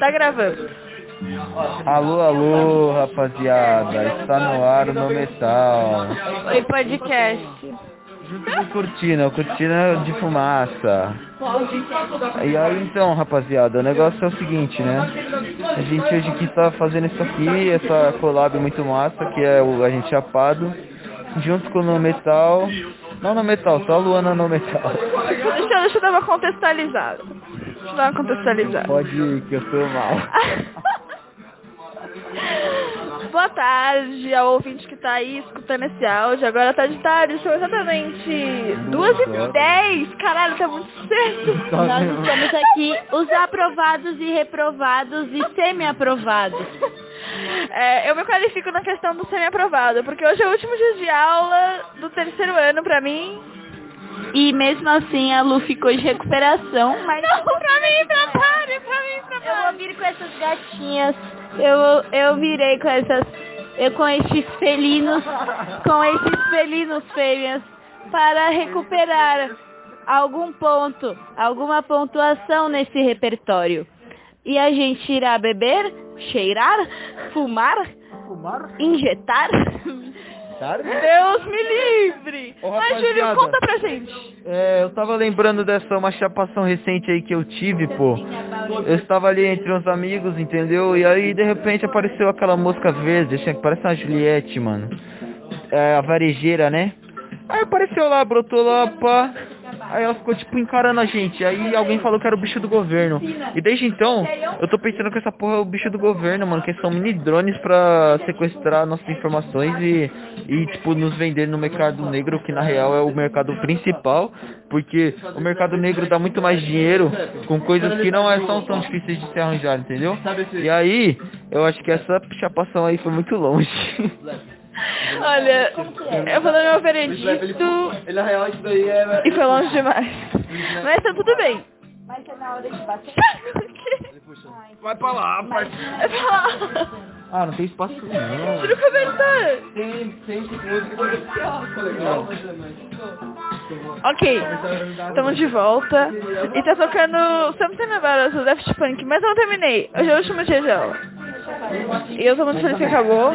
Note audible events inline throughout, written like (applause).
Tá gravando. Alô, alô, rapaziada. Está no ar o No Metal. Oi, podcast. Junto com Cortina, Cortina de Fumaça. E aí então, rapaziada, o negócio é o seguinte, né? A gente hoje aqui tá fazendo isso aqui, essa collab muito massa, que é o A Gente Chapado, junto com o No Metal. Não no Metal, só a Luana no Metal. Deixa, deixa eu dar uma contextualizada. Dar uma contextualizada. Pode ir, que eu sou mal. (laughs) Boa tarde ao ouvinte que tá aí escutando esse áudio. Agora tá de tarde, são exatamente 2h10. Caralho, tá muito cedo. (laughs) Nós estamos aqui os aprovados e reprovados e semi-aprovados. É, eu me qualifico na questão do semi-aprovado, porque hoje é o último dia de aula do terceiro ano pra mim. E mesmo assim a Lu ficou de recuperação, mas Não, pra mim, pra Mari, pra mim, pra eu vou Mari. vir com essas gatinhas. Eu, eu virei com essas. Eu, com estes felinos. Com esses felinos fêmeas. Para recuperar algum ponto, alguma pontuação nesse repertório. E a gente irá beber, cheirar, fumar, injetar. Deus me livre. Ô, Mas, Júlio, conta pra gente. É, eu tava lembrando dessa uma chapação recente aí que eu tive, pô. Eu estava ali entre uns amigos, entendeu? E aí de repente apareceu aquela mosca verde, achei que parece uma Juliette, mano. É, a varejeira, né? Aí apareceu lá, brotou lá, pá. Aí ela ficou tipo encarando a gente. Aí alguém falou que era o bicho do governo. E desde então, eu tô pensando que essa porra é o bicho do governo, mano. Que são mini drones pra sequestrar nossas informações e, e tipo, nos vender no mercado negro, que na real é o mercado principal. Porque o mercado negro dá muito mais dinheiro com coisas que não é, são tão difíceis de se arranjar, entendeu? E aí, eu acho que essa chapação aí foi muito longe. (laughs) Olha, eu vou dar meu veredito Ele na real isso daí é. e foi longe demais. Mas tá tudo bem. Mas é na hora de bater. (laughs) Vai pra lá, parceiro. É pra... ah, não tem espaço não. Tira o cobertor. Tem, tem música tá legal. Ok, estamos de volta. E tá tocando Something About Us, do Daft Punk, mas eu não terminei. Hoje é o último dia de aula. E eu tô muito feliz que acabou.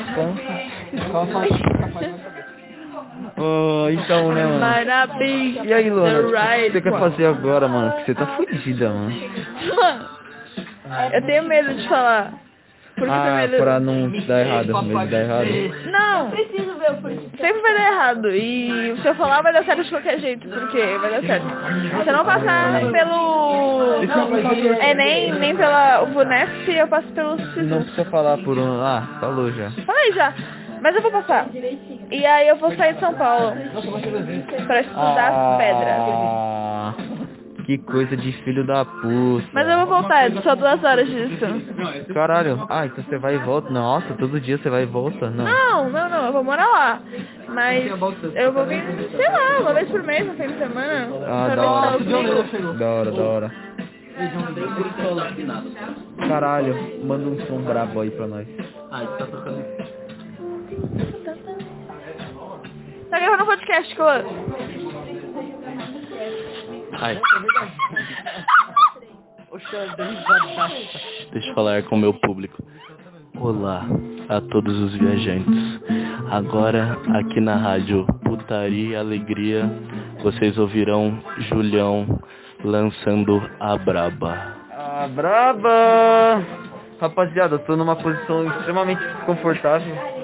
(laughs) Oh, então, né, mano? Be E aí, Luana, o que você quer fazer agora, mano? Porque você tá fodida, mano. Mano, eu tenho medo de falar. Ah, medo? pra não dar errado, medo de dar errado. Não, Preciso ver o porquê. sempre vai dar errado. E se eu falar vai dar certo de qualquer jeito, porque vai dar certo. Se eu não passar pelo Enem, nem pela UNESP, eu passo pelo Não SISU. precisa falar por um... Ah, falou já. Falei já. Mas eu vou passar. E aí eu vou sair de São Paulo pra estudar as pedras. Ah, que coisa de filho da puta. Mas eu vou voltar, é só duas horas disso. Caralho. Ah, então você vai e volta. Nossa, todo dia você vai e volta? Não. Não, não, não, eu vou morar lá. Mas eu vou vir, sei lá, uma vez por mês, no fim de semana. Ah, da hora. amigos. Da hora, da hora. Caralho, manda um som brabo aí pra nós. Ah, isso tá tocando. Tá gravando um podcast, Coan? Ai. Deixa eu falar com o meu público. Olá a todos os viajantes. Agora, aqui na rádio Putaria e Alegria, vocês ouvirão Julião lançando a braba. Ah, braba! Rapaziada, eu tô numa posição extremamente desconfortável.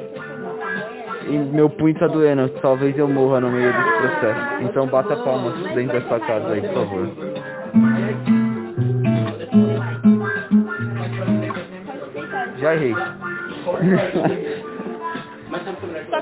E meu punho tá doendo. Talvez eu morra no meio desse processo. Então bata palmas dentro dessa casa aí, por favor. Já errei. Tá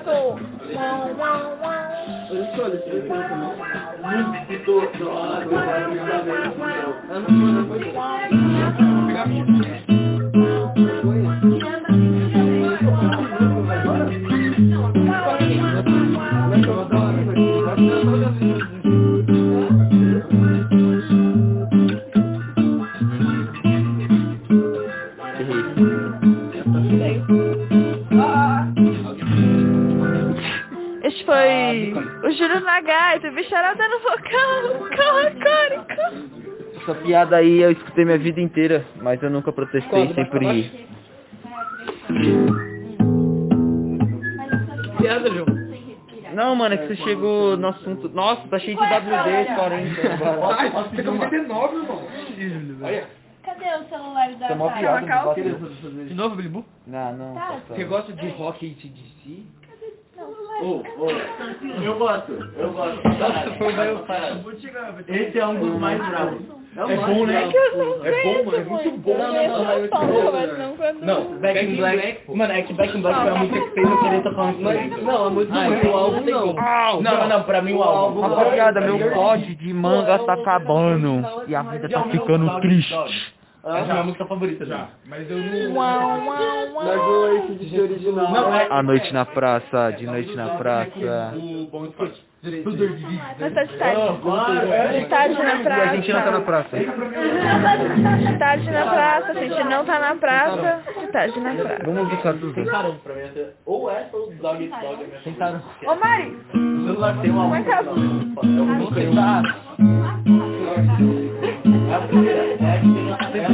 o Júlio Nagaito, bicharada no vocal, cor, cor, cor. Essa piada aí eu escutei minha vida inteira, mas eu nunca protestei, sempre... Piada, João. Não, mano, é que você chegou no assunto... Nossa, tá cheio de WD 40 agora. Ai, você acabou de ter nove, irmão. Olha. Cadê o celular da mó Thay? piada, De novo, Billy Bull? Não, não. Tá. tá Você gosta de rock e ACDC? Eu gosto, eu gosto. Esse é um dos mais bravos. É bom, né? É que eu não É bom, mano, é muito bom. Não, palmas, mas não quando... Não, Back in Black. Mano, é que Back in Black foi a música que fez eu querer tocar um instrumento. Não, a música Ah, não, então o álbum não. Não, não, não, pra mim o álbum. Rapaziada, meu pod de manga tá acabando. E a vida tá ficando triste. Essa é a minha música favorita já. Mas eu não... Uau. Largou esse de original. Não, é... A noite na praça, de noite na praça. O bom é. Na E a praça. gente não tá na praça. De tarde na praça, a gente não tá na praça. De tarde na praça. Vamos buscar tudo. Tentaram pra mim até. Ou essa ou Dog Dog. Tentaram. Ô Mari, O celular tem um álbum. como é que é? Eu. Tá. É a primeira. É a que tem a é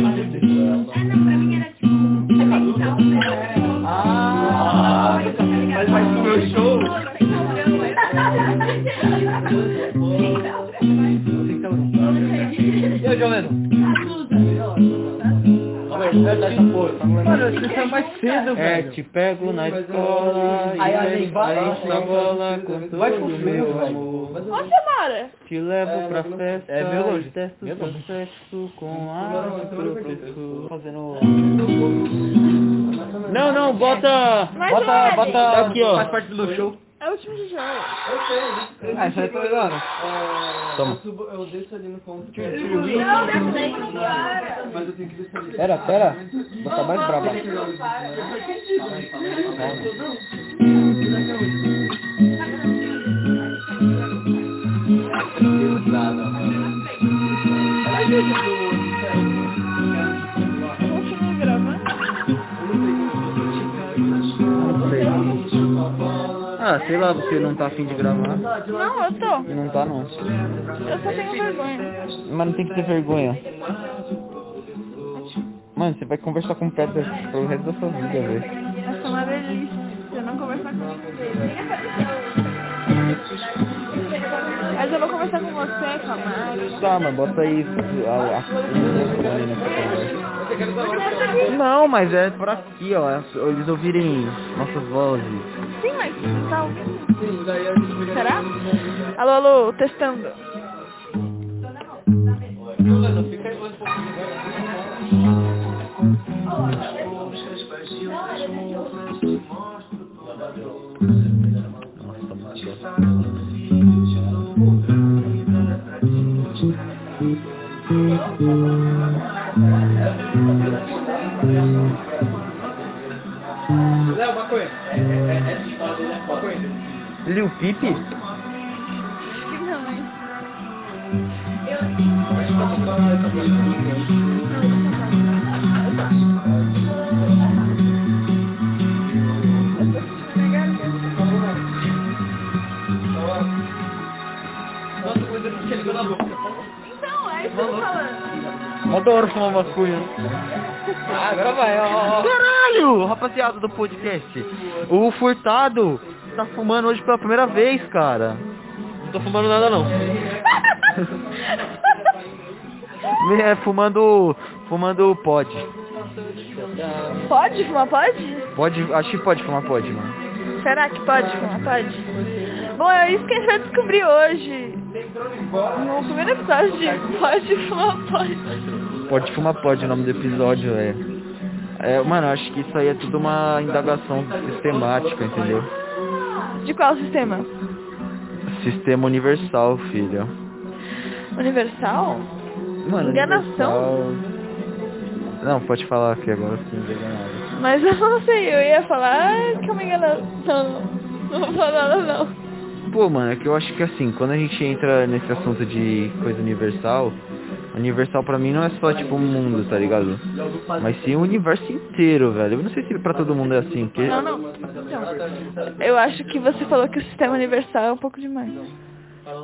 Ah, faz parte do meu show. E aí? Essa porra. tá falando. Mano, você saiu mais cedo, É, velho. te pego na escola e Aí, na bola com Vai todo com o frio, meu velho. amor. Você mora? Te levo pra festa É meu e testo seu sexo com a professor. Fazendo... Não, não, bota... Mas bota, bota aqui, ó. Faz parte do show. É o último de jogo. Ah, isso aí tá ligado? Toma. Eu desço ali no ponto. Não, desce Mas eu tenho que descer ali. Pera, pera. Vou tá mais brava. Continua gravando. Não sei. Ah, sei lá, você não tá afim de gravar. Não, eu tô. Não tá, não. Eu só tenho vergonha. Mas não tem que ter vergonha. Mano, você vai conversar com o Petra pelo resto da sua vida, velho. Essa é uma delícia. Eu não conversar com ninguém. Mas eu vou conversar com você, com a Mari. Tá, mas bota aí a, a. Não, mas é por aqui, ó. Eles ouvirem nossas vozes. Sim, mas tá ouvindo? Será? Alô, alô, testando. Léo, na boca. Então, é isso que eu tô falando. Adoro fumar maconha. Ah, agora vai, ó. Caralho, rapaziada do podcast. O Furtado tá fumando hoje pela primeira vez, cara. Não tô fumando nada não. (laughs) É, fumando. Fumando pod. Pode fumar, pode? Pode. Acho que pode fumar pod, mano. Será que pode fumar, pode? Bom, é isso que a gente vai descobrir hoje. No primeiro episódio de Pode Fumar, Pode. Pode fumar pod o nome do episódio, é. É, mano, acho que isso aí é tudo uma indagação sistemática, entendeu? De qual sistema? Sistema universal, filho. Universal? Mano, Enganação? universal- Não, pode falar aqui agora sim, enganado. Mas eu não sei, eu ia falar que eu me engano. Não, não vou falar nada não. Pô, mano, é que eu acho que assim, quando a gente entra nesse assunto de coisa universal, universal pra mim não é só tipo o mundo, tá ligado? Mas sim o universo inteiro, velho. Eu não sei se pra todo mundo é assim, porque... Não, não. Então, eu acho que você falou que o sistema universal é um pouco demais.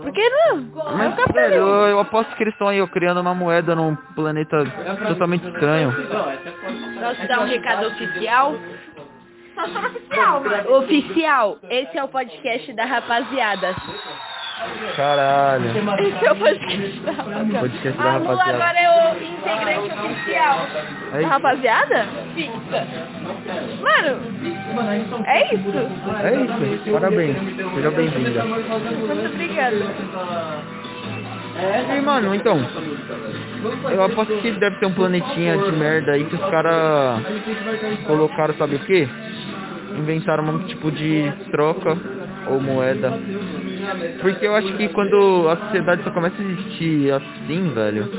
Por que não? É Mas, velho, capitalismo. eu, eu aposto que eles estão aí ó, criando uma moeda num planeta totalmente estranho. Posso dar um recado oficial? Oficial, mano. Oficial, esse é o podcast da rapaziada. Caralho. Esse é o podcast da rapaziada. Podcast da a Lula rapaziada. agora é o integrante oficial. Da rapaziada? Fixa. Mano, é isso. É isso. Parabéns. Seja bem-vinda. Muito obrigada. E, mano, então. Eu aposto que deve ter um planetinha de merda aí que os caras colocaram, sabe o que? Inventaram um tipo de troca ou moeda. Porque eu acho que quando a sociedade só começa a existir assim, velho,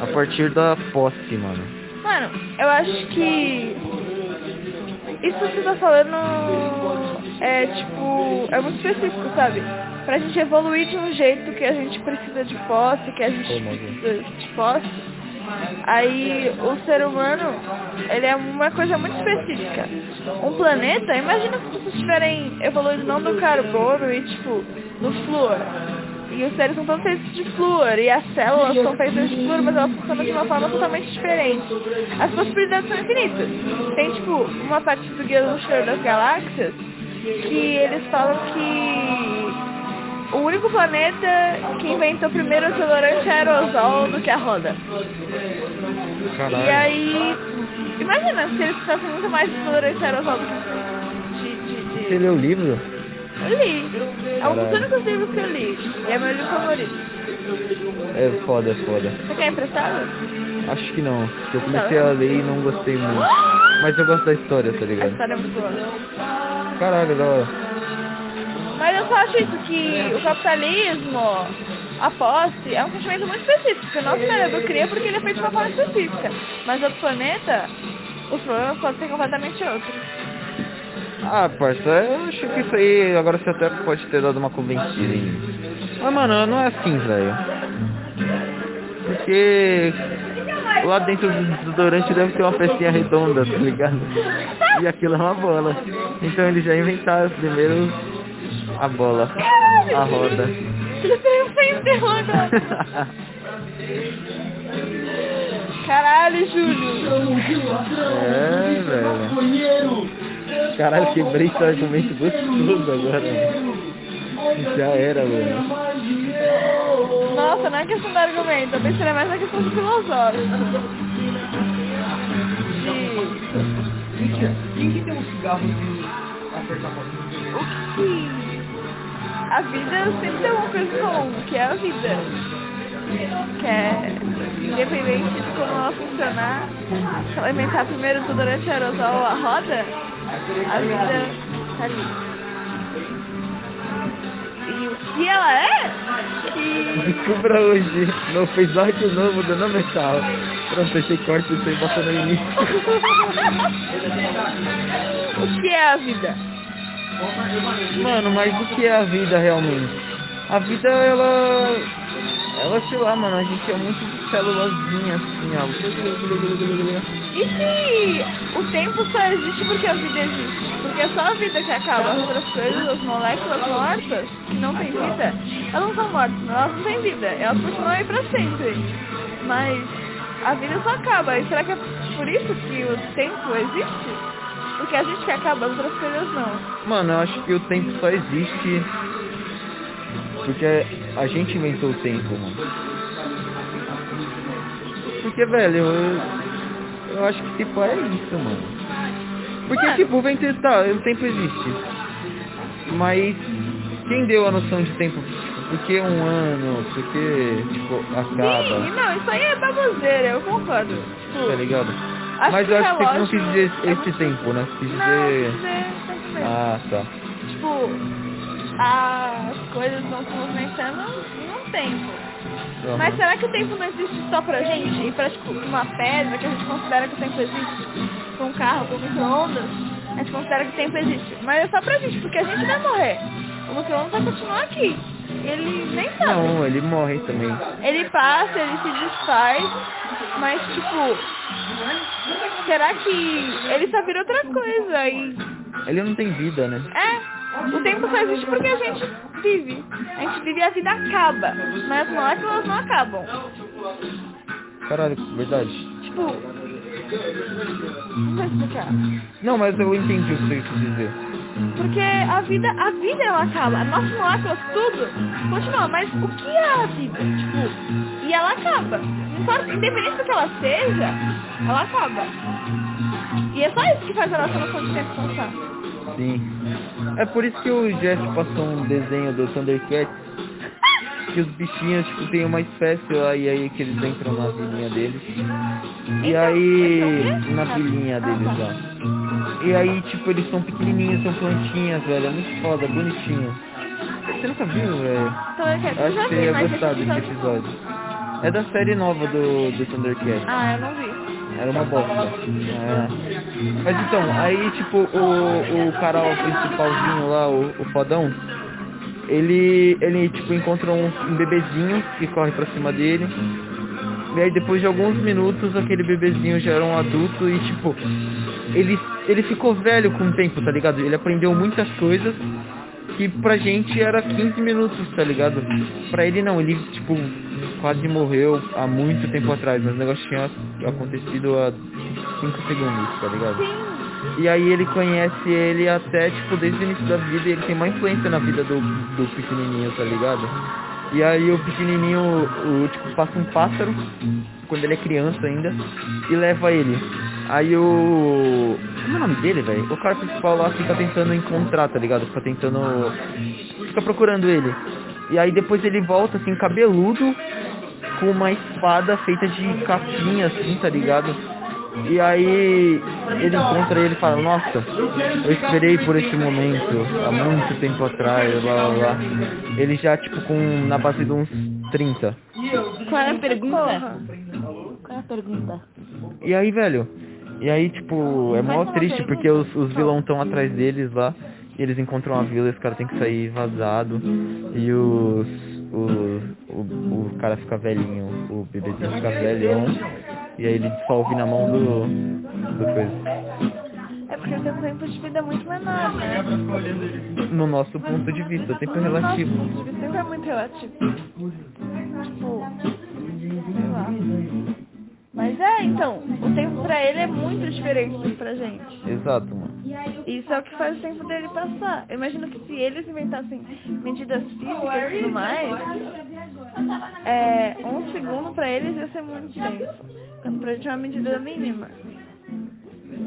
a partir da posse, mano. Mano, eu acho que isso que você tá falando é tipo, é muito específico, sabe? Pra gente evoluir de um jeito que a gente precisa de posse, que a gente precisa de posse. Aí o ser humano, ele é uma coisa muito específica. Um planeta, imagina se vocês estiverem evoluindo não do carbono e tipo, no flúor. E os seres são todos feitos de flúor, e as células são feitas de flúor, mas elas funcionam de uma forma totalmente diferente. As possibilidades são infinitas. Tem, tipo, uma parte do Guia do Mochileiro das Galáxias, que eles falam que o único planeta que inventou primeiro o desodorante é aerosol do que a roda. E Caralho. aí, imagina se eles precisassem muito mais de desodorante aerosol do que de, de, de, Você leu o livro? eu li. É um dos únicos livros que eu li. E é meu livro favorito. É foda, é foda. Você quer emprestado? Acho que não. Eu comecei a ler e não gostei muito. (gasps) Mas eu gosto da história, tá A ligado? história é muito boa. Caralho, da hora. Mas eu só acho isso, que o capitalismo, a posse, é um sentimento muito específico. O nosso cérebro cria porque ele é feito de uma forma específica. Mas outro planeta, os problemas podem ser completamente outros. Ah, parça, eu acho que isso aí agora você até pode ter dado uma convencida mim. Mas, mano, não é assim, velho. Porque lá dentro do desodorante deve ter uma pecinha redonda, tá ligado? E aquilo é uma bola. Então eles já inventaram primeiro a bola, a roda. Ele veio sem agora. Caralho, Júlio. É, velho. Caralho, quebrei esse argumento gostoso agora, mano. Já era, velho. Nossa, não é questão do argumento, eu pensei mais na questão do filosófico. Quem que tem um cigarro de apertar a porta? O que a vida sempre tem uma coisa comum, que é a vida. Que é, independente de como ela funcionar, se ela inventar primeiro o aerosol ou a roda, a vida tá ali. E o que ela é? Que Descubra hoje, no episódio novo do No Metal. Pronto, achei corte isso aí passando no início. (laughs) o que é a vida? Mano, mas o que é a vida realmente? A vida, ela... Ela, sei lá, mano, a gente é muito célulazinha assim, ó. E se o tempo só existe porque a vida existe? Porque é só a vida que acaba. As outras coisas, as moléculas mortas, que não têm vida, elas não são mortas, não, elas não têm vida. Elas continuam aí pra sempre. Mas a vida só acaba. E será que é por isso que o tempo existe? Porque a gente que acaba, as outras coisas não. Mano, eu acho que o tempo só existe porque a gente inventou o tempo, mano. Porque, velho, eu, eu acho que tipo é isso, mano. Porque, Mano. tipo, vem ter, tá, o tempo existe. Mas quem deu a noção de tempo? Tipo, por que um ano? Por que, tipo, Sim, acaba? não, isso aí é baboseira, eu concordo. Tipo, Tá ligado? Acho Mas eu acho que não quis dizer é esse muito- tempo, né? Quis Não, dizer... dizer. Ah, tá. tipo, as coisas vão se movimentando em um tempo. Aham. Mas será que o tempo não existe só pra gente? E pra, tipo, uma pedra que a gente considera que o tempo existe? Pra um carro, pra um micro-ondas? A gente considera que o tempo existe. Mas é só pra gente, porque a gente vai morrer. O micro-ondas vai continuar aqui. Ele nem sabe. Não, ele morre também. Ele passa, ele se desfaz, mas tipo, será que ele só vira outra coisa? E Ele não tem vida, né? é, o tempo só existe porque a gente vive. A gente vive e a vida acaba. Mas as moléculas não acabam. Caralho, verdade. Tipo. Não explicar. Não, mas eu entendi o que você quis dizer. Porque a vida, a vida ela acaba. As nossas moléculas, tudo, continua. Mas o que é a vida? Tipo, e ela acaba. Importa, independente do que ela seja, ela acaba. E é só isso que faz a nossa noção de tempo passar. Sim. É por isso que o Jeff passou um desenho do Thundercats. Que os bichinhos, tipo, tem uma espécie lá e aí que eles entram na vilinha deles. E aí. Na vilinha deles lá. E aí, tipo, eles são pequenininhos, são plantinhas, velho. É muito foda, bonitinho. Você nunca viu, velho? Então eu quero acho que você ia gostar esse desse episódio. É da série nova do, do Thundercats. Ah, eu não vi. Era uma bosta. É. Mas então, aí tipo, o, o cara o principalzinho lá, o, o fodão, ele, ele tipo encontra um, um bebezinho que corre pra cima dele. E aí depois de alguns minutos aquele bebezinho já era um adulto e tipo, ele, ele ficou velho com o tempo, tá ligado? Ele aprendeu muitas coisas que pra gente era 15 minutos, tá ligado? Pra ele não, ele tipo quase morreu há muito tempo atrás, mas o negócio tinha acontecido há 5 segundos, tá ligado? E aí ele conhece ele até, tipo, desde o início da vida e ele tem uma influência na vida do, do pequenininho, tá ligado? E aí o pequenininho, o, tipo, passa um pássaro, quando ele é criança ainda, e leva ele. Aí o... Como é o nome dele, velho? O cara principal lá fica tentando encontrar, tá ligado? Fica tentando... Fica procurando ele. E aí depois ele volta, assim, cabeludo, com uma espada feita de capinha, assim, tá ligado? E aí ele encontra ele e fala, nossa, eu esperei por esse momento há muito tempo atrás, blá blá blá. Ele já tipo com na base de uns 30. Qual é a pergunta? Qual é a pergunta? E aí, velho, e aí tipo, é mó triste porque os, os vilões estão atrás deles lá, e eles encontram a vila e os caras têm que sair vazado. E os. O, o, o cara fica velhinho, o bebezinho fica velhão. E aí ele dissolve na mão do. do coisa. É porque tem um tempo de vida muito menor, né? No nosso ponto de vista, o tempo é relativo. Nosso ponto de vista sempre é muito relativo. Tipo, sei lá. Mas é, então, o tempo pra ele é muito diferente do que pra gente. Exato, mano. Isso é o que faz o tempo dele passar. Eu imagino que se eles inventassem medidas físicas e tudo mais, é, um segundo pra eles ia ser muito tempo. Quando pra gente é uma medida mínima.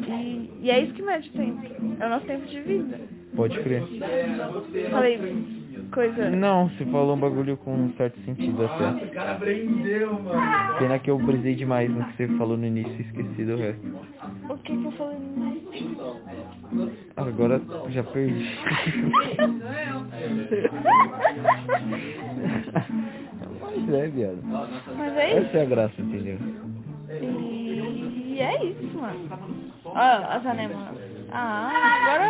E, e é isso que mede o tempo. É o nosso tempo de vida. Pode crer. Falei coisa. Não, você falou um bagulho com um certo sentido até. O cara aprendeu, mano. Pena que eu brisei demais no que você falou no início e esqueci do resto. O que que eu falei? Agora já perdi. (laughs) Mas é, viado. Mas é isso. Essa é a graça, entendeu? E é isso, mano. Ó, as anemonas. Ah, agora...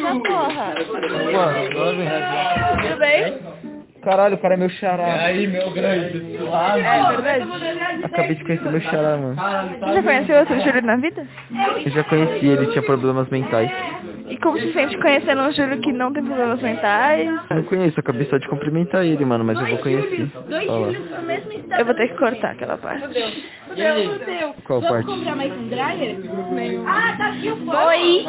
Já porra. Lá. Tudo bem? Caralho, o cara é meu xará. Aí, meu grande. Suave. É verdade. Acabei de conhecer meu xará, mano. Você já conheceu outro Júlio na vida? Eu já conheci ele, tinha problemas mentais. E como se sente conhecendo um Júlio que não tem problemas mentais? Eu não conheço, acabei só de cumprimentar ele, mano, mas eu vou conhecer. Fala. Eu vou ter que cortar aquela parte. Qual parte? comprar mais um dryer? Ah, tá aqui o Oi!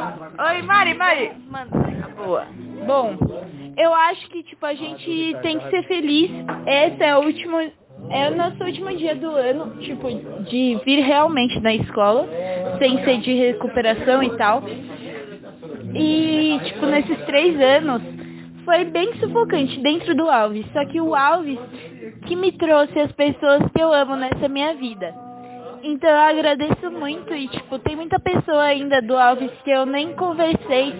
Oi, Mari, Mari. Manda, boa. Bom, eu acho que, tipo, a gente tem que ser feliz. Esse é o último... É o nosso último dia do ano, tipo, de vir realmente na escola, sem ser de recuperação e tal. E, tipo, nesses três anos, foi bem sufocante dentro do Alves. Só que o Alves que me trouxe as pessoas que eu amo nessa minha vida. Então eu agradeço muito e, tipo, tem muita pessoa ainda do Alves que eu nem conversei,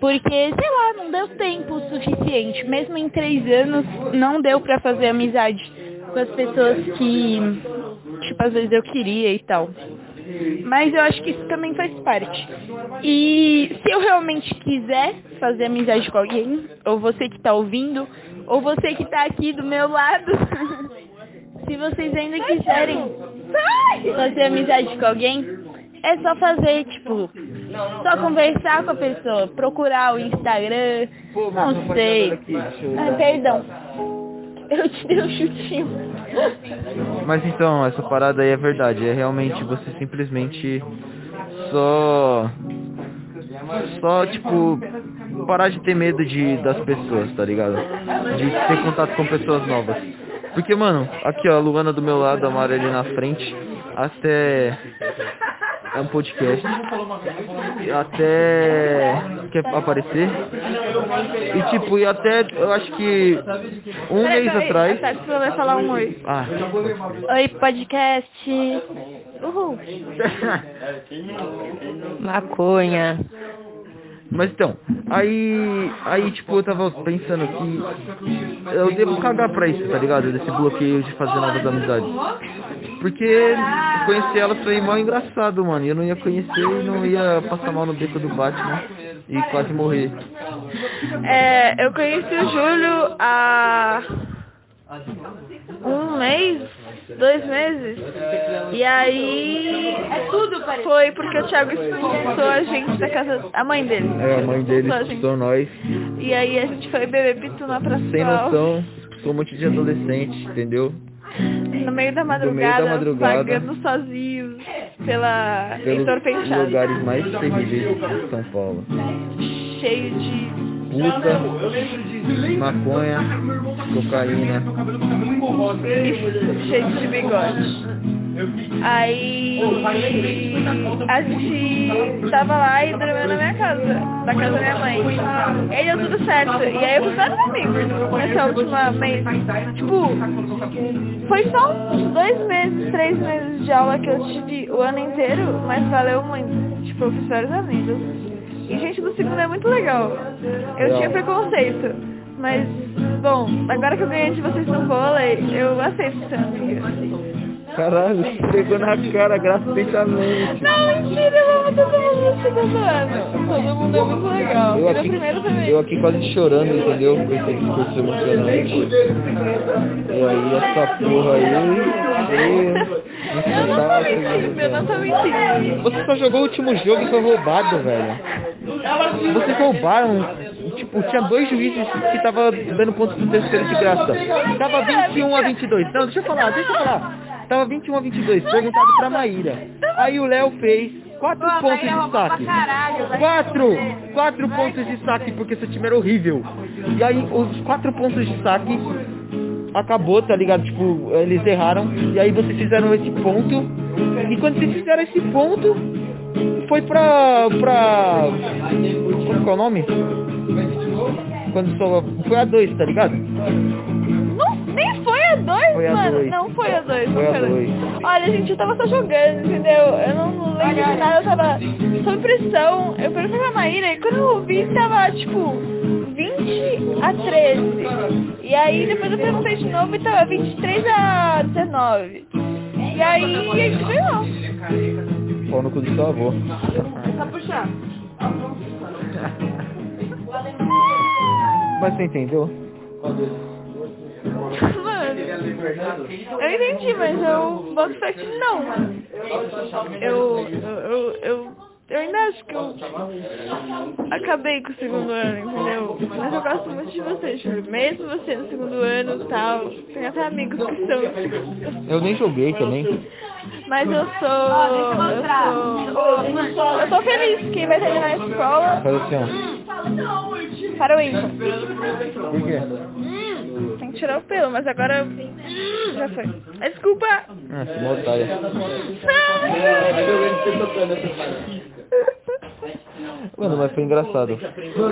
porque, sei lá, não deu tempo suficiente. Mesmo em três anos, não deu pra fazer amizade com as pessoas que, tipo, às vezes eu queria e tal. Mas eu acho que isso também faz parte. E se eu realmente quiser fazer amizade com alguém, ou você que tá ouvindo, ou você que tá aqui do meu lado, (laughs) se vocês ainda quiserem fazer amizade com alguém, é só fazer, tipo, só conversar com a pessoa, procurar o Instagram, não sei. Ai, perdão. Eu te dei um chutinho. Mas então, essa parada aí é verdade. É realmente você simplesmente só. Só, tipo, parar de ter medo de, das pessoas, tá ligado? De ter contato com pessoas novas. Porque, mano, aqui ó, a Luana do meu lado, a Mara ali na frente, até. É um podcast. Até. Quer aparecer? E tipo, e até eu acho que um Peraí, mês peraí, atrás. A Tati vai falar um oi. Ah, Oi, podcast. Uhul. (laughs) Maconha. Mas então, aí, aí tipo, eu tava pensando que eu devo cagar pra isso, tá ligado? Desse bloqueio de fazer novas amizades. Porque conhecer elas foi mal engraçado, mano. Eu não ia conhecer e não ia passar mal no beco do Batman e quase morrer. É, eu conheci o Júlio há um mês, dois meses. E aí foi porque o Thiago expulsou a gente da casa, a mãe dele. É, a mãe dele Expulsou expulsou nós. E aí a gente foi beber pitu na praça Sem noção, sou um monte de adolescente, entendeu? No meio da No meio madrugada, da madrugada. vagando sozinhos pela Pelos Penteado. lugares mais terríveis de São Paulo. Cheio de Puta, maconha, cocaína. e cheio de bigode. Aí a gente tava lá e dormiu na minha casa, na casa da minha mãe. E aí deu tudo certo. E aí eu fiz vários amigos nessa última mês. Tipo, foi só uns dois meses, três meses de aula que eu tive o ano inteiro, mas valeu muito. Tipo, eu fiz vários amigos. E gente do segundo é muito legal. Eu tinha preconceito. Mas, bom, agora que eu ganhei de vocês no vôlei, eu aceito ser amiga. Caralho, pegou na cara gratuitamente. Não, mentira, eu amo todo mundo no segundo ano. Todo mundo é muito legal. Eu aqui, primeiro também. eu aqui quase chorando, entendeu? Com esse discurso emocionante. E aí essa porra aí Eu não tô mentindo, eu não tô mentindo. Você só jogou o último jogo e foi roubado, velho. Vocês roubaram, tipo, tinha dois juízes que tava dando pontos pro terceiro de graça. Tava 21 a 22. Não, deixa eu falar, deixa eu falar. Tava 21 a 22, perguntado pra Maíra. Aí o Léo fez quatro pontos de saque. Quatro! Quatro pontos de saque, porque seu time era horrível. E aí os quatro pontos de saque acabou, tá ligado? Tipo, eles erraram. E aí vocês fizeram esse ponto. E quando vocês fizeram esse ponto, foi pra. pra. Como que é o nome? Quando só. Foi a 2, tá ligado? Não, nem foi a dois, Foi a mano. dois. Não foi a dois, Foi não a foi a dois. dois. Olha, gente, eu tava só jogando, entendeu? Eu não, não lembro de nada, eu tava sob pressão. Eu perguntei pra Maíra e quando eu vi, tava, tipo, 20 a 13. E aí depois eu perguntei de novo e tava 23 a 19. E aí a gente ganhou. Pau no cu do seu avô. Só puxar. Mas você entendeu? Mano, eu entendi, mas eu boto fé que não. Eu, eu, eu, eu, ainda acho que eu acabei com o segundo ano, entendeu? Mas eu gosto muito de você, Júlio. Mesmo você no segundo ano e tal, tem até amigos que são. Eu nem joguei também. Mas eu sou. Eu sou. Eu tô feliz que vai terminar a escola Faz assim, ó. para o ímpar. Por quê? Tem que tirar o pelo, mas agora já foi. Desculpa! Ah, uma otária. Mano, mas foi engraçado.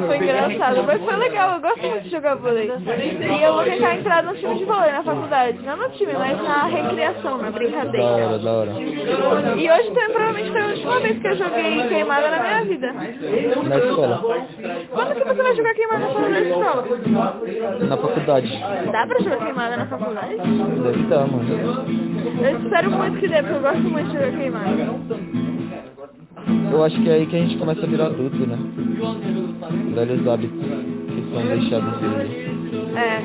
Foi engraçado, mas foi legal, eu gosto muito de jogar vôlei. E eu vou tentar entrar no time de vôlei na faculdade. Não no time, mas na recreação, na Da brincadeira. hora, da hora. E hoje também provavelmente foi a última vez que eu joguei queimada na minha vida. Na escola. Quando que você vai jogar queimada na sua escola? Na faculdade. Dá pra jogar queimada na faculdade? Deve dar, mano. Eu espero muito que dê, porque eu gosto muito de jogar queimada. Eu acho que é aí que a gente começa a virar adulto, né? Velhos hábitos que são deixados de... É.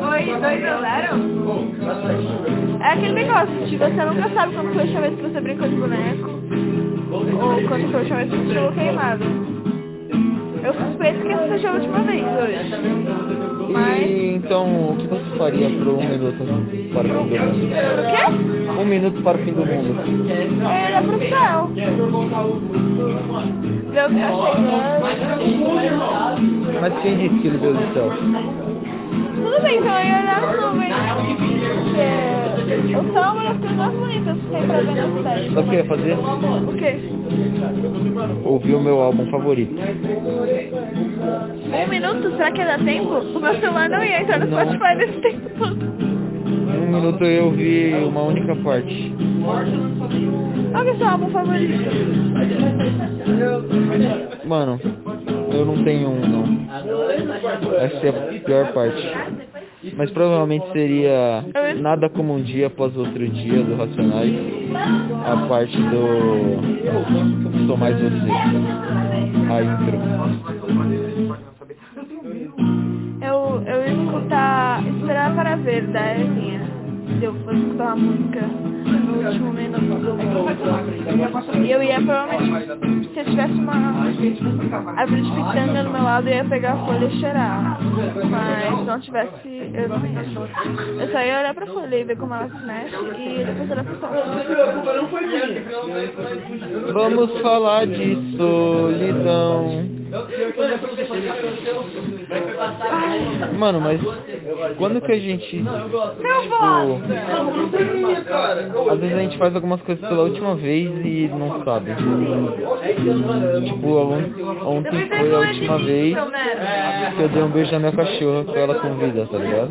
Oi, dois a zero? É aquele negócio, de você nunca sabe quando foi a última vez que você brincou de boneco. Ou quando foi a última vez que você jogou queimado. Eu suspeito que essa seja a última vez hoje. Mas. E então, o que você faria por um minuto para o fim do? O quê? Um minuto para o fim do mundo. É olhar pro céu. Tá chegando. Mas quem disse que ele veio do céu? Tudo bem, então eu ia olhar as nuvens. Porque o céu é uma das coisas mais bonitas que tem pra ver na cidade. Sabe o que eu ia fazer? O quê? Ouvir o meu álbum favorito. Um minuto? Será que dá tempo? O meu celular não ia entrar no. Spotify nesse tempo todo. Em um minuto eu ouvi uma única parte. Qual que é seu álbum favorito? Mano, eu não tenho um não. Essa é a pior parte. Mas provavelmente seria Nada como um dia após outro dia do Racionais. A parte do Sou Mais Você. A intro. Escutar Esperar para Ver, da Evinha. Se eu fosse escutar uma música no último minuto. E eu ia provavelmente, se eu tivesse uma árvore de pitanga no meu lado, eu ia pegar a folha e cheirar. Mas se não tivesse, eu, eu só ia olhar pra folha e ver como ela se mexe e depois olhar pra céu. Vamos falar de solidão. Mano, mas quando que a gente. Tipo, às vezes a gente faz algumas coisas pela última vez e não sabe. Tipo, on- ontem foi a última vez que eu dei um beijo na minha cachorra com ela com vida, tá ligado?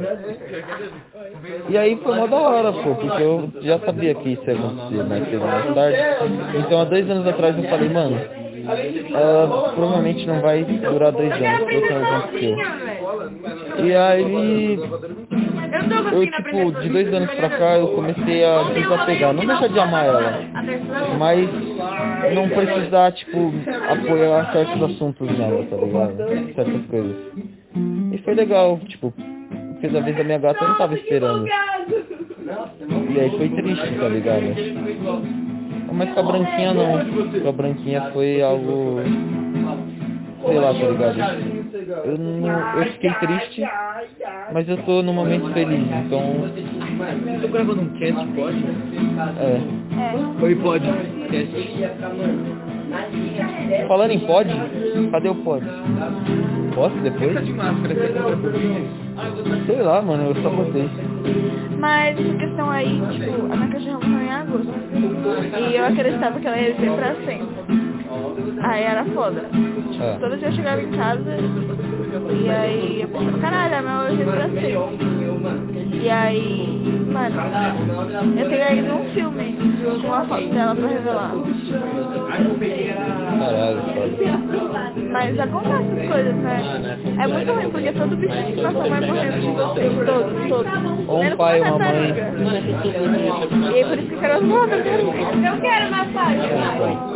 E aí foi mó da hora, pô, porque eu já sabia que isso ia acontecer mais cedo ou mais tarde. Então há dois anos atrás eu falei, mano, ela provavelmente não vai durar dois anos, foi. E aí Eu tipo, de dois anos pra cá, eu comecei a desapegar. Não deixar de amar ela, mas não precisar, tipo, apoiar certos assuntos nela, tá ligado? Certas coisas. E foi legal, tipo, fez a vez da minha gata, eu não tava esperando. E aí foi triste, tá ligado? Mas com a branquinha não. Com a branquinha foi algo. Sei lá, tá ligado? Eu, não, eu fiquei triste, mas eu tô num momento feliz, então. Tô gravando um cast, pode? É. É. Oi, pode. Cast. Falando em pod, cadê o pod? Posso depois? de máscara, você tá Sei lá, mano, eu só botei. Mas essa questão aí, tipo, a minha cachorra morreu em agosto. E eu acreditava que ela ia viver pra sempre. Aí era foda. Tipo, É. todo dia eu chegava em casa e aí eu pensava, caralho, a minha hoje pra sempre. E aí, mano, eu tenho ainda um filme com uma foto dela pra revelar. Caralho, foda. Mas acontece as coisas, né? É muito ruim, porque todo bichinho que nossa mãe morreu de vocês, todos, todos. Ou um pai, uma uma mãe. tartaruga. E aí por isso que eu quero as modas, eu quero mais pai.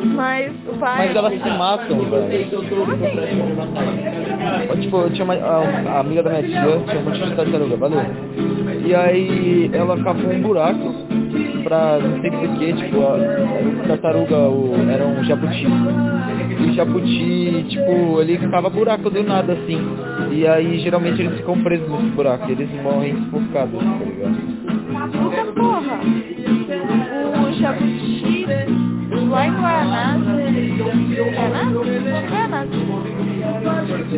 Mas o pai... Mas elas se matam, velho. Como assim? Tipo, eu tinha uma a, a amiga da minha tia, tinha um monte de tartaruga, valeu. E aí ela cavou um buraco pra não sei o que, tipo, a, tartaruga o, era um jabuti. E o jabuti, tipo, ele cava buraco do nada assim. E aí geralmente eles ficam presos nesse buraco, eles morrem sufocados, tá ligado? Puta porra. O jabuti lá em. Guanás?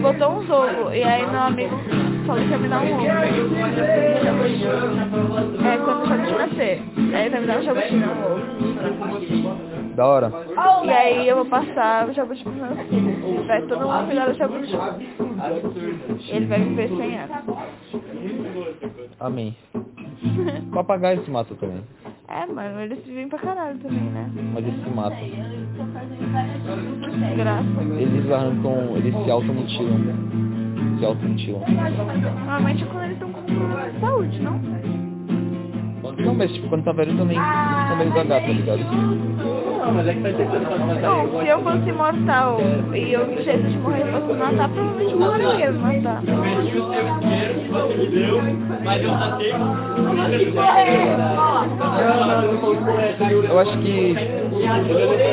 Botou uns ovos. E aí meu amigo falou que ia me dar um ovo. É quando o jabuti nascer. Aí vai me dar um um ovo. Da hora. E aí eu vou passar o jabuti pros meus filhos. Vai todo mundo cuidar do jabuti. Ele vai viver 100 anos. Amém. Papagaio se mata também. É, mano, eles vivem pra caralho também, né? Mas eles se matam. Graça. Eles arrancam, eles se automutilam. Se automutilam. Normalmente é quando eles estão com problema de saúde, não? Não, mas tipo, quando tá velho também também usa gato, tá ligado? Não, se eu fosse imortal e eu tivesse de morrer e fosse me matar, provavelmente o Goran ia me matar. Eu acho que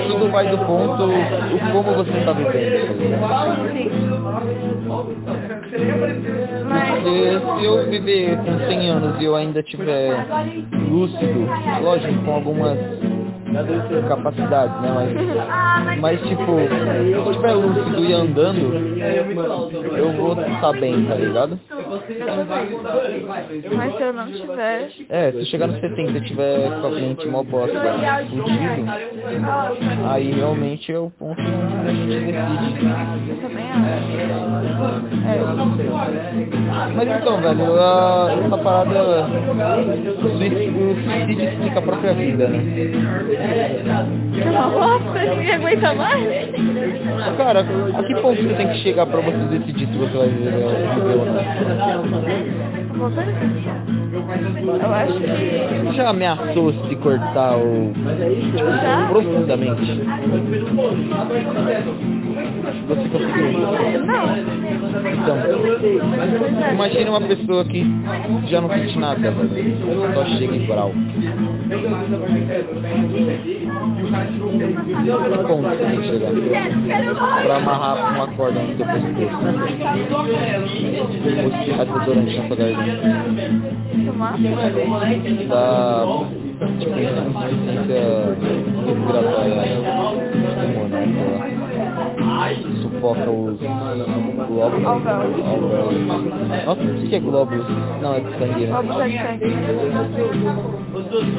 tudo vai do ponto o como você está vivendo. tá Mas, Porque se eu viver com 100 anos e eu ainda tiver lúcido, lógico, com algumas capacidades, né? Mas, mas tipo, se eu estiver lúcido e andando, eu vou estar bem, tá ligado? Mas se eu não tiver, É, se eu chegar nos 70 e tiver com a mente mó bosta, fudido, aí realmente é o ponto onde a gente decide. eu também acho. É. Mas então, velho, a, essa parada, o suicídio o suicídio explica a própria vida, né? Nossa, ninguém aguenta mais? Cara, a que ponto você tem que chegar pra você decidir se você vai viver ああ、そうです。Eu acho que já ameaçou se cortar ou já. profundamente? Você conseguiu? Não. Então, imagine uma pessoa que já não sente nada. Só chega e brau. Que ponto você tem que chegar? Pra amarrar uma corda no seu pescoço. Ou espirrar desodorante na sua garganta. Respiratória pulmonar, sei lá. Sufoca os glóbulos. Alvéolos. O que é glóbulos? Não, é de sangue, né? Vamos dar de sangue.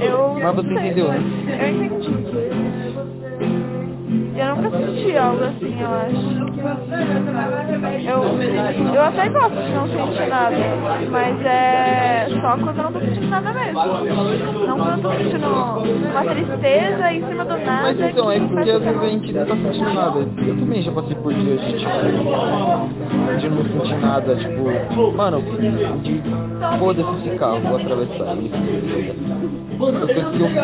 Eu. Mas você entendeu, né? Eu entendi. Eu nunca senti algo assim, eu acho. Eu, eu até gosto de não sentir nada, mas é só quando eu não tô sentindo nada mesmo. Não quando eu tô sentindo uma tristeza em cima do nada. Mas então, é que porque às vezes a gente não tá sentindo nada. Eu também já passei por dias de tipo, de não sentir nada, tipo, mano, de foda-se esse carro, vou atravessar ele. Eu penso que eu fiz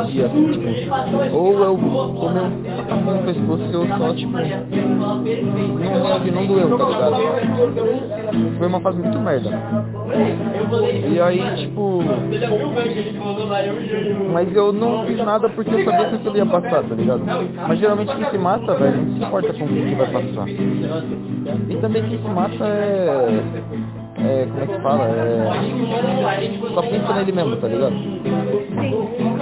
esse dia, tipo, ou eu tomei um no pescoço e eu só, tipo, não reagi, não doeu, tá ligado? Foi uma fase muito merda. E aí, tipo, mas eu não fiz nada porque eu sabia que aquilo ia passar, tá ligado? Mas geralmente quem se mata, velho, não se importa com o que vai passar. E também quem se mata é. É, como é que fala? É. Só pensa nele mesmo, tá ligado? Sim.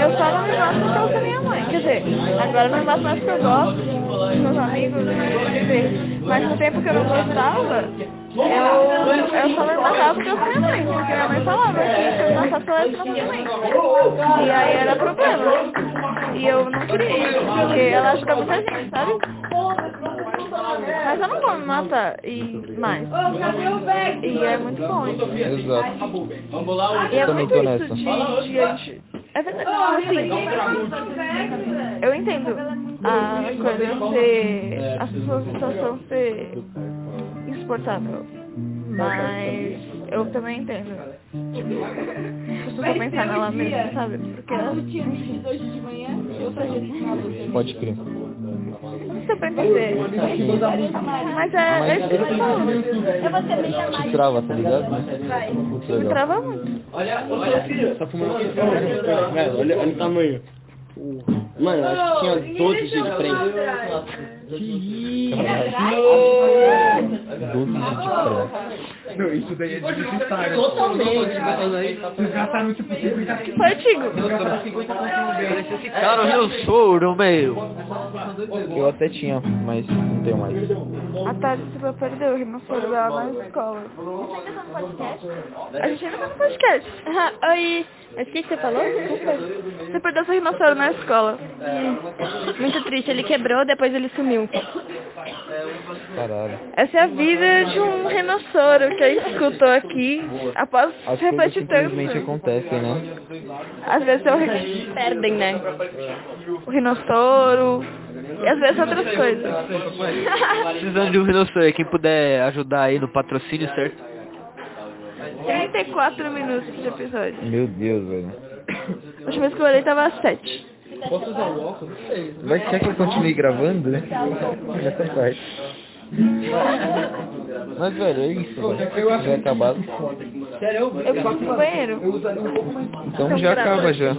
Eu só não me mato porque eu sou minha mãe. Quer dizer, agora eu não me mato mais porque eu gosto dos meus amigos, né? Mas no tempo que eu não gostava, eu, eu só me matava porque eu sou minha mãe. Porque minha mãe falava que se eu me matasse ia ser minha mãe. E aí era problema. E eu não queria isso, porque ela ajuda muita gente, sabe? Mas eu não vou me matar e mais. E é muito bom. Exato. E é muito isso de, de. É verdade, assim, eu entendo a coisa ser, a sua situação ser insuportável, mas eu também entendo. As pessoas pensar nela mesma, sabe? Porque ela Pode crer. não sei pra entender. Mas é, é isso que eu falo. Te trava, tá ligado? Muito Me trava muito. Olha, olha, filho. Tá fumando aqui. Velho, olha, olha o tamanho. Mano, eu acho que tinha 12 de frente. Doze de pré. Não, isso daí é desnecessário. Totalmente. Vocês gastaram tipo 50 Foi, Tigo. Cara, eu sou no meio. Eu até tinha, mas não tenho mais. A Tati se perdeu o rinoceronte dela na escola. A gente ainda tá no podcast. (laughs) Oi, mas o que, que você falou? Desculpa. Você perdeu seu rinoceronte na escola. Muito triste, ele quebrou, depois ele sumiu. Caralho. Essa é a vida de um rinoceronte que a gente escutou aqui após As refletir simplesmente tanto. acontecem, né? Às vezes é o, Perdem, né? o rinoceronte e às vezes outras coisas. Precisando de um rinoceronte. Quem puder ajudar aí no patrocínio, certo? 34 minutos de episódio. Meu Deus, velho. A última vez que eu olhei tava 7. Posso usar o óculos? Não sei. Vai quer que eu continue gravando, né? Essa parte. Mas, velho, é isso, velho. Já é acabado. Sério? Eu preciso ir no banheiro. Então já acaba já.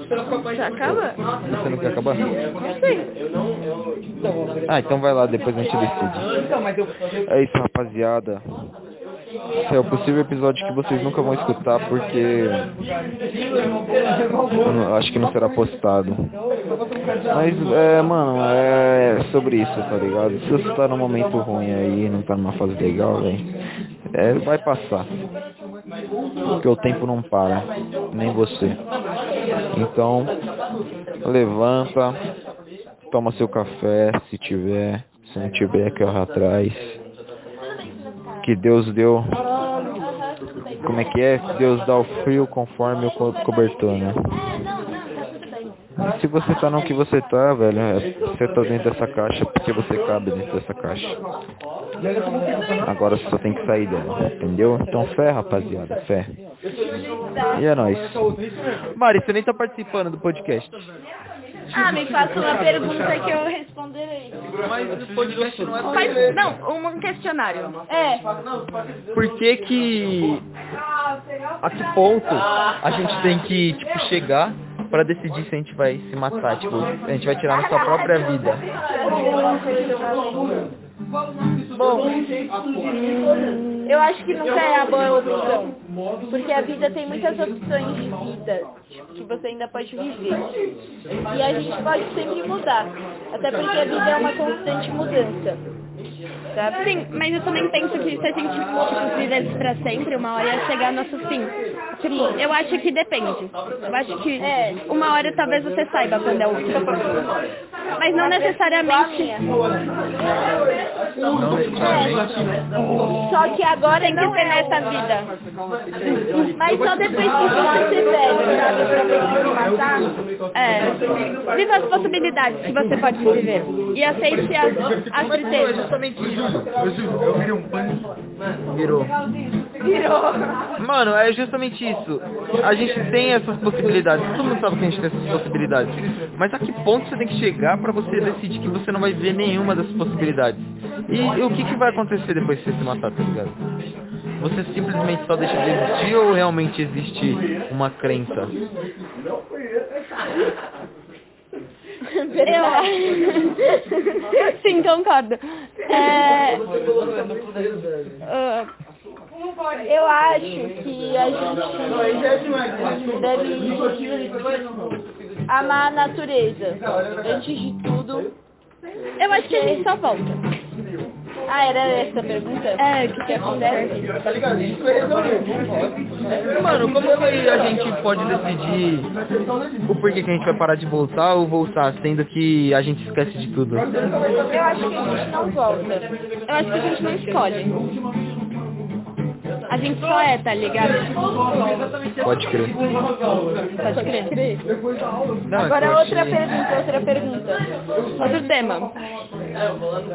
Já acaba? Você não quer acabar? Não sei. Ah, então vai lá, depois a gente decide. É isso, rapaziada. É o possível episódio que vocês nunca vão escutar porque acho que não será postado. Mas é, mano, é sobre isso, tá ligado? Se você tá num momento ruim aí, não tá numa fase legal, velho, é, vai passar. Porque o tempo não para, nem você. Então, levanta, toma seu café, se tiver, se não tiver, corre atrás. Que Deus deu. Como é que é? Deus dá o frio conforme o co- cobertor, né? Se você tá no que você tá, velho, é- você tá dentro dessa caixa porque você cabe dentro dessa caixa. Agora você só tem que sair dela, entendeu? Então fé, rapaziada, fé. E é nóis. Mari, você nem tá participando do podcast. Ah, me faça uma pergunta que eu responderei. Mas o podcast não é Faz, não, um questionário. É, Por que que... A que ponto a gente tem que, tipo, chegar pra decidir se a gente vai se matar? Tipo, a gente vai tirar nossa própria vida. Bom, eu acho que nunca é a boa opção. Porque a vida tem muitas opções de vida que você ainda pode viver. E a gente pode sempre mudar. Até porque a vida é uma constante mudança. Sabe? Sim, mas eu também penso que se a gente tipo, vivesse pra sempre, uma hora ia chegar nosso fim. Tipo, eu acho que depende. Eu acho que É. uma hora talvez você saiba quando é o fim. Mas não necessariamente. É. Só que agora Tem que ser é nessa vida. Mas só depois que você ser velho, sabe? Pra você se matar. É. Viva as possibilidades que você pode viver. E aceite as, as tristezas. justamente isso. Eu virei um punk. Virou. Virou. Mano, é justamente isso. A gente tem essas possibilidades. Todo mundo sabe que a gente tem essas possibilidades. Mas a que ponto você tem que chegar pra você decidir que você não vai ver nenhuma dessas possibilidades? E, e o que, que vai acontecer depois que você se matar, tá ligado? Você simplesmente só deixa de existir ou realmente existe uma crença? Eu acho. Sim, concordo. É... Eu acho que a gente deve amar a natureza. Antes de tudo. Eu acho que a gente só volta. Ah, era essa a pergunta? É, o que que acontece? Mano, como que a gente pode decidir o porquê que a gente vai parar de voltar ou voltar, sendo que a gente esquece de tudo? Eu acho que a gente não volta. Eu acho que a gente não escolhe. A gente só é, tá ligado? Pode crer. Pode crer. Não, é Agora eu outra pergunta, outra pergunta. Outro tema.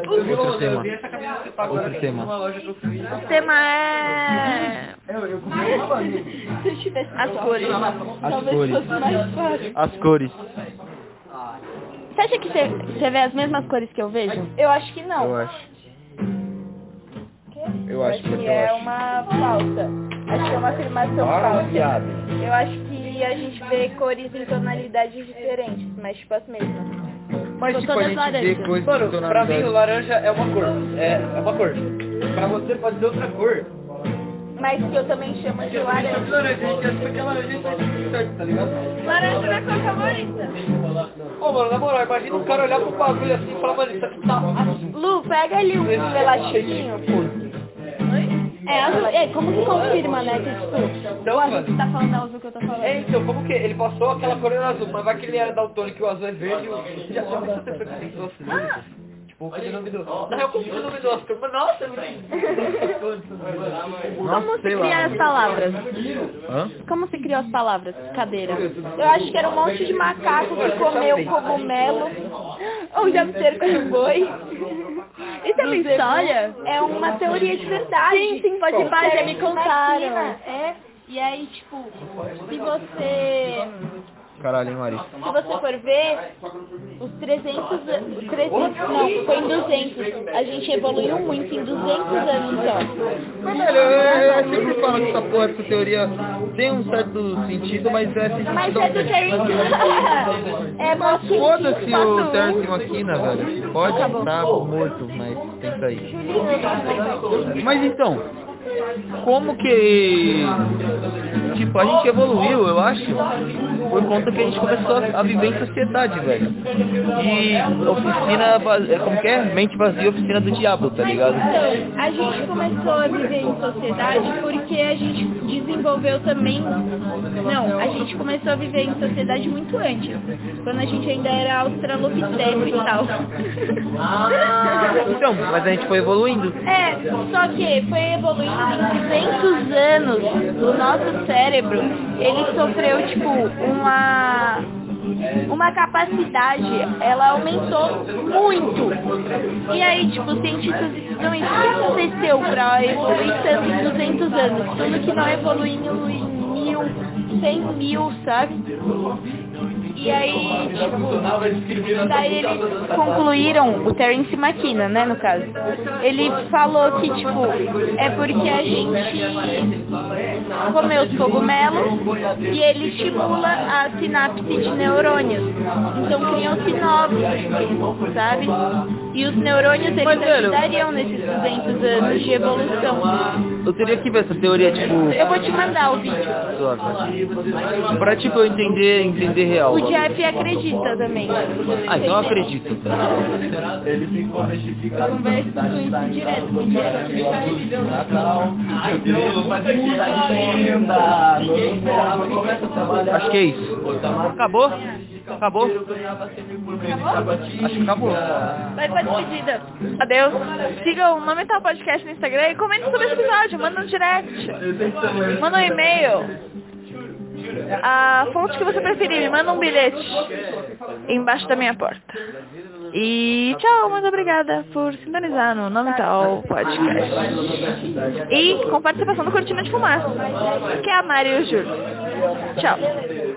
Outro tema. Outro tema. O tema é... As cores. As cores. As cores. Você acha que você, você vê as mesmas cores que eu vejo? Eu acho que não. Eu acho. Eu acho acho porque que eu é acho. uma falsa. Acho que é uma afirmação falsa. Eu acho que a gente vê cores em tonalidades diferentes, mas tipo as mesmas. Mas São tipo, a todas gente vê laranjas. coisas Mano, pra mim o laranja é uma cor. É, é uma cor. Pra você pode ser outra cor. Mas que eu também chamo de laranja. Laranja, a gente acha que aquela laranja tá tá ligado? Laranja é a cor favorita. Ô, mano, na moral, imagina um cara olhar pro bagulho assim e falar, mano, isso aqui tá. Lu, pega ali um elastiquinho. É, azul. É, como que confirma, né? Que tipo, Então, o azul mano. que tá falando é o azul que eu tô falando. É, então, como que ele passou aquela cor era azul, mas vai que ele era daltônico e o azul é verde e o... Já já pensou ter preconceito assim? O. Não, o nome do Oscar, mas nossa, Como se sei lá. cria as palavras? Hã? Como se criou as palavras? Cadeira. Eu acho que era um monte de macaco que comeu cogumelo. Ou já cerco de boi. Isso é uma história? É uma teoria de verdade. Sim, sim, pode pá, já me contaram. É. E aí, tipo, se você Caralho, hein, Mari? Se você for ver, os 300, an- 300 não, foi em 200. A gente evoluiu muito em 200 anos só. Mas, velho, eu, eu sempre falo que essa porra, essa teoria tem um certo sentido, mas é ciência Mas é do Terence. é Mas foda-se o um. McKenna, velho. Pode estar morto, mas tem que sair. Mas então, como que... Tipo, a gente evoluiu, eu acho, por conta que a gente começou a, a viver em sociedade, velho. E oficina, é, como que é? Mente vazia, oficina do diabo, tá ligado? Então, a gente começou a viver em sociedade porque a gente desenvolveu também. Não, a gente começou a viver em sociedade muito antes. Quando a gente ainda era australopiteco e tal. (laughs) Então, mas a gente foi evoluindo. É, só que foi evoluindo em 200 anos. O nosso cérebro, ele sofreu, tipo, uma uma capacidade, ela aumentou muito. E aí, tipo, os cientistas estudam isso. O que aconteceu para evoluir tanto em 200 anos? Tudo que não evoluiu em mil, cem mil, sabe? E aí, tipo, daí eles concluíram, o Terence McKenna, né, no caso. Ele falou que, tipo, é porque a gente comeu os cogumelos e ele estimula a sinapse de neurônios. Então criam-se novos, sabe? E os neurônios, eles Mas, velho- nesses 200 anos de evolução. Eu teria que ver essa teoria, tipo... Eu vou te mandar o vídeo. suave. Pra, tipo, eu entender, entender real. O Jeff acredita também. Ah, então eu acredito. Conversa com isso direto com o Jeff. Acho que é isso. Acabou? Acabou? Acho que acabou. Vai pra despedida. Adeus. Siga o Nome Tal Podcast no Instagram e comente sobre esse episódio. Manda um direct. Manda um e-mail. A fonte que você preferir, me manda um bilhete embaixo da minha porta. E tchau, muito obrigada por sintonizar no Nome Tal Podcast. E com participação do Cortina de Fumaça, que é a Mari e o Júlio. Tchau.